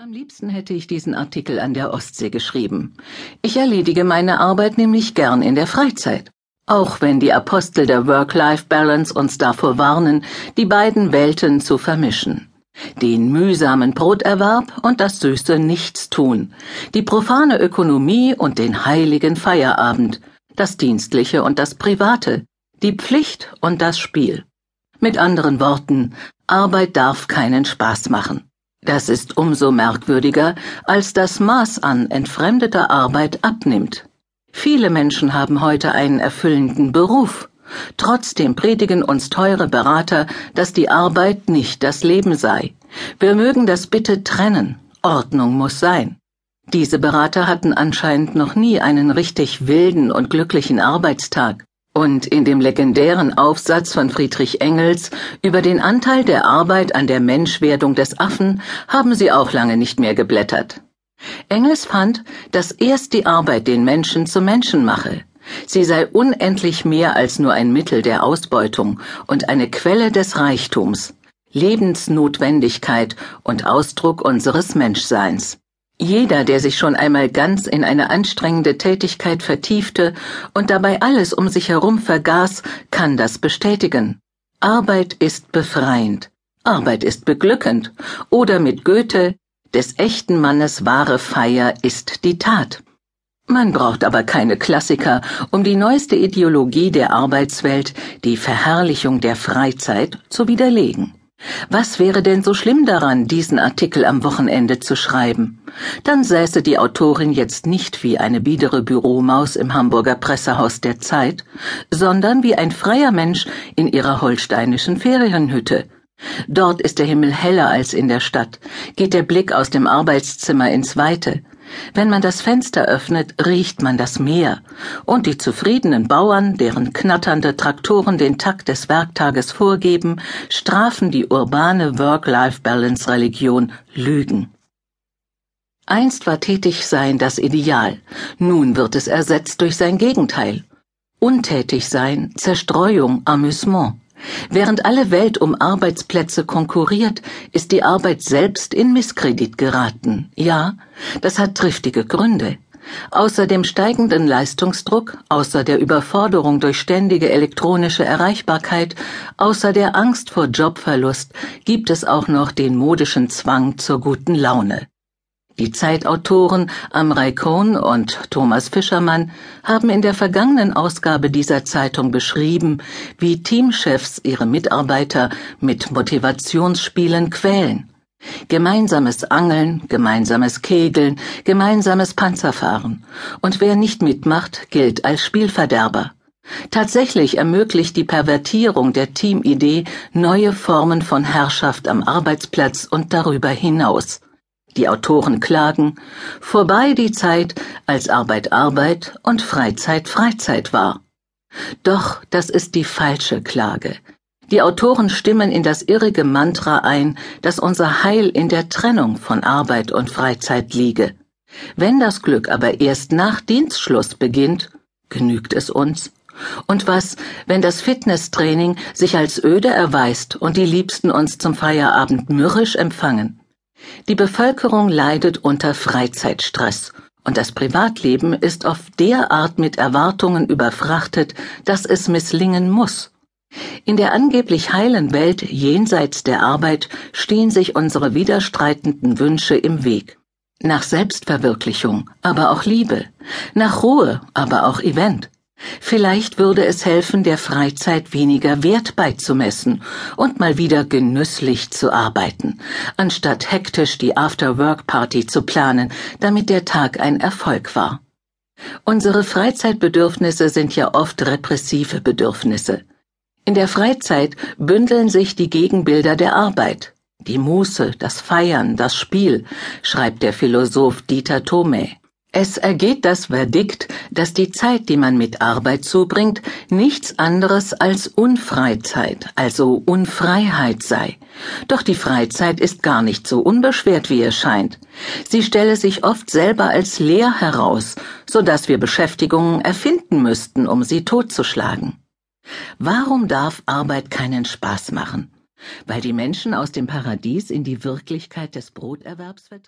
Am liebsten hätte ich diesen Artikel an der Ostsee geschrieben. Ich erledige meine Arbeit nämlich gern in der Freizeit. Auch wenn die Apostel der Work-Life-Balance uns davor warnen, die beiden Welten zu vermischen. Den mühsamen Broterwerb und das süße Nichtstun, die profane Ökonomie und den heiligen Feierabend, das Dienstliche und das Private, die Pflicht und das Spiel. Mit anderen Worten, Arbeit darf keinen Spaß machen. Das ist umso merkwürdiger, als das Maß an entfremdeter Arbeit abnimmt. Viele Menschen haben heute einen erfüllenden Beruf. Trotzdem predigen uns teure Berater, dass die Arbeit nicht das Leben sei. Wir mögen das bitte trennen. Ordnung muss sein. Diese Berater hatten anscheinend noch nie einen richtig wilden und glücklichen Arbeitstag. Und in dem legendären Aufsatz von Friedrich Engels über den Anteil der Arbeit an der Menschwerdung des Affen haben sie auch lange nicht mehr geblättert. Engels fand, dass erst die Arbeit den Menschen zum Menschen mache. Sie sei unendlich mehr als nur ein Mittel der Ausbeutung und eine Quelle des Reichtums, Lebensnotwendigkeit und Ausdruck unseres Menschseins. Jeder, der sich schon einmal ganz in eine anstrengende Tätigkeit vertiefte und dabei alles um sich herum vergaß, kann das bestätigen. Arbeit ist befreiend. Arbeit ist beglückend. Oder mit Goethe, des echten Mannes wahre Feier ist die Tat. Man braucht aber keine Klassiker, um die neueste Ideologie der Arbeitswelt, die Verherrlichung der Freizeit, zu widerlegen. Was wäre denn so schlimm daran, diesen Artikel am Wochenende zu schreiben? Dann säße die Autorin jetzt nicht wie eine biedere Büromaus im Hamburger Pressehaus der Zeit, sondern wie ein freier Mensch in ihrer holsteinischen Ferienhütte. Dort ist der Himmel heller als in der Stadt, geht der Blick aus dem Arbeitszimmer ins Weite, wenn man das Fenster öffnet, riecht man das Meer, und die zufriedenen Bauern, deren knatternde Traktoren den Takt des Werktages vorgeben, strafen die urbane Work-Life-Balance-Religion Lügen. Einst war Tätigsein das Ideal, nun wird es ersetzt durch sein Gegenteil. Untätig sein, Zerstreuung, Amüsement. Während alle Welt um Arbeitsplätze konkurriert, ist die Arbeit selbst in Misskredit geraten. Ja, das hat triftige Gründe. Außer dem steigenden Leistungsdruck, außer der Überforderung durch ständige elektronische Erreichbarkeit, außer der Angst vor Jobverlust gibt es auch noch den modischen Zwang zur guten Laune. Die Zeitautoren Amrei Cohn und Thomas Fischermann haben in der vergangenen Ausgabe dieser Zeitung beschrieben, wie Teamchefs ihre Mitarbeiter mit Motivationsspielen quälen. Gemeinsames Angeln, gemeinsames Kegeln, gemeinsames Panzerfahren. Und wer nicht mitmacht, gilt als Spielverderber. Tatsächlich ermöglicht die Pervertierung der Teamidee neue Formen von Herrschaft am Arbeitsplatz und darüber hinaus. Die Autoren klagen, vorbei die Zeit, als Arbeit Arbeit und Freizeit Freizeit war. Doch das ist die falsche Klage. Die Autoren stimmen in das irrige Mantra ein, dass unser Heil in der Trennung von Arbeit und Freizeit liege. Wenn das Glück aber erst nach Dienstschluss beginnt, genügt es uns. Und was, wenn das Fitnesstraining sich als öde erweist und die Liebsten uns zum Feierabend mürrisch empfangen? Die Bevölkerung leidet unter Freizeitstress, und das Privatleben ist auf derart mit Erwartungen überfrachtet, dass es misslingen muss. In der angeblich heilen Welt jenseits der Arbeit stehen sich unsere widerstreitenden Wünsche im Weg. Nach Selbstverwirklichung, aber auch Liebe, nach Ruhe, aber auch Event. Vielleicht würde es helfen, der Freizeit weniger Wert beizumessen und mal wieder genüsslich zu arbeiten, anstatt hektisch die After-Work-Party zu planen, damit der Tag ein Erfolg war. Unsere Freizeitbedürfnisse sind ja oft repressive Bedürfnisse. In der Freizeit bündeln sich die Gegenbilder der Arbeit. Die Muße, das Feiern, das Spiel, schreibt der Philosoph Dieter Thome. Es ergeht das Verdikt, dass die Zeit, die man mit Arbeit zubringt, nichts anderes als Unfreizeit, also Unfreiheit sei. Doch die Freizeit ist gar nicht so unbeschwert, wie es scheint. Sie stelle sich oft selber als leer heraus, so dass wir Beschäftigungen erfinden müssten, um sie totzuschlagen. Warum darf Arbeit keinen Spaß machen? Weil die Menschen aus dem Paradies in die Wirklichkeit des Broterwerbs vertrieben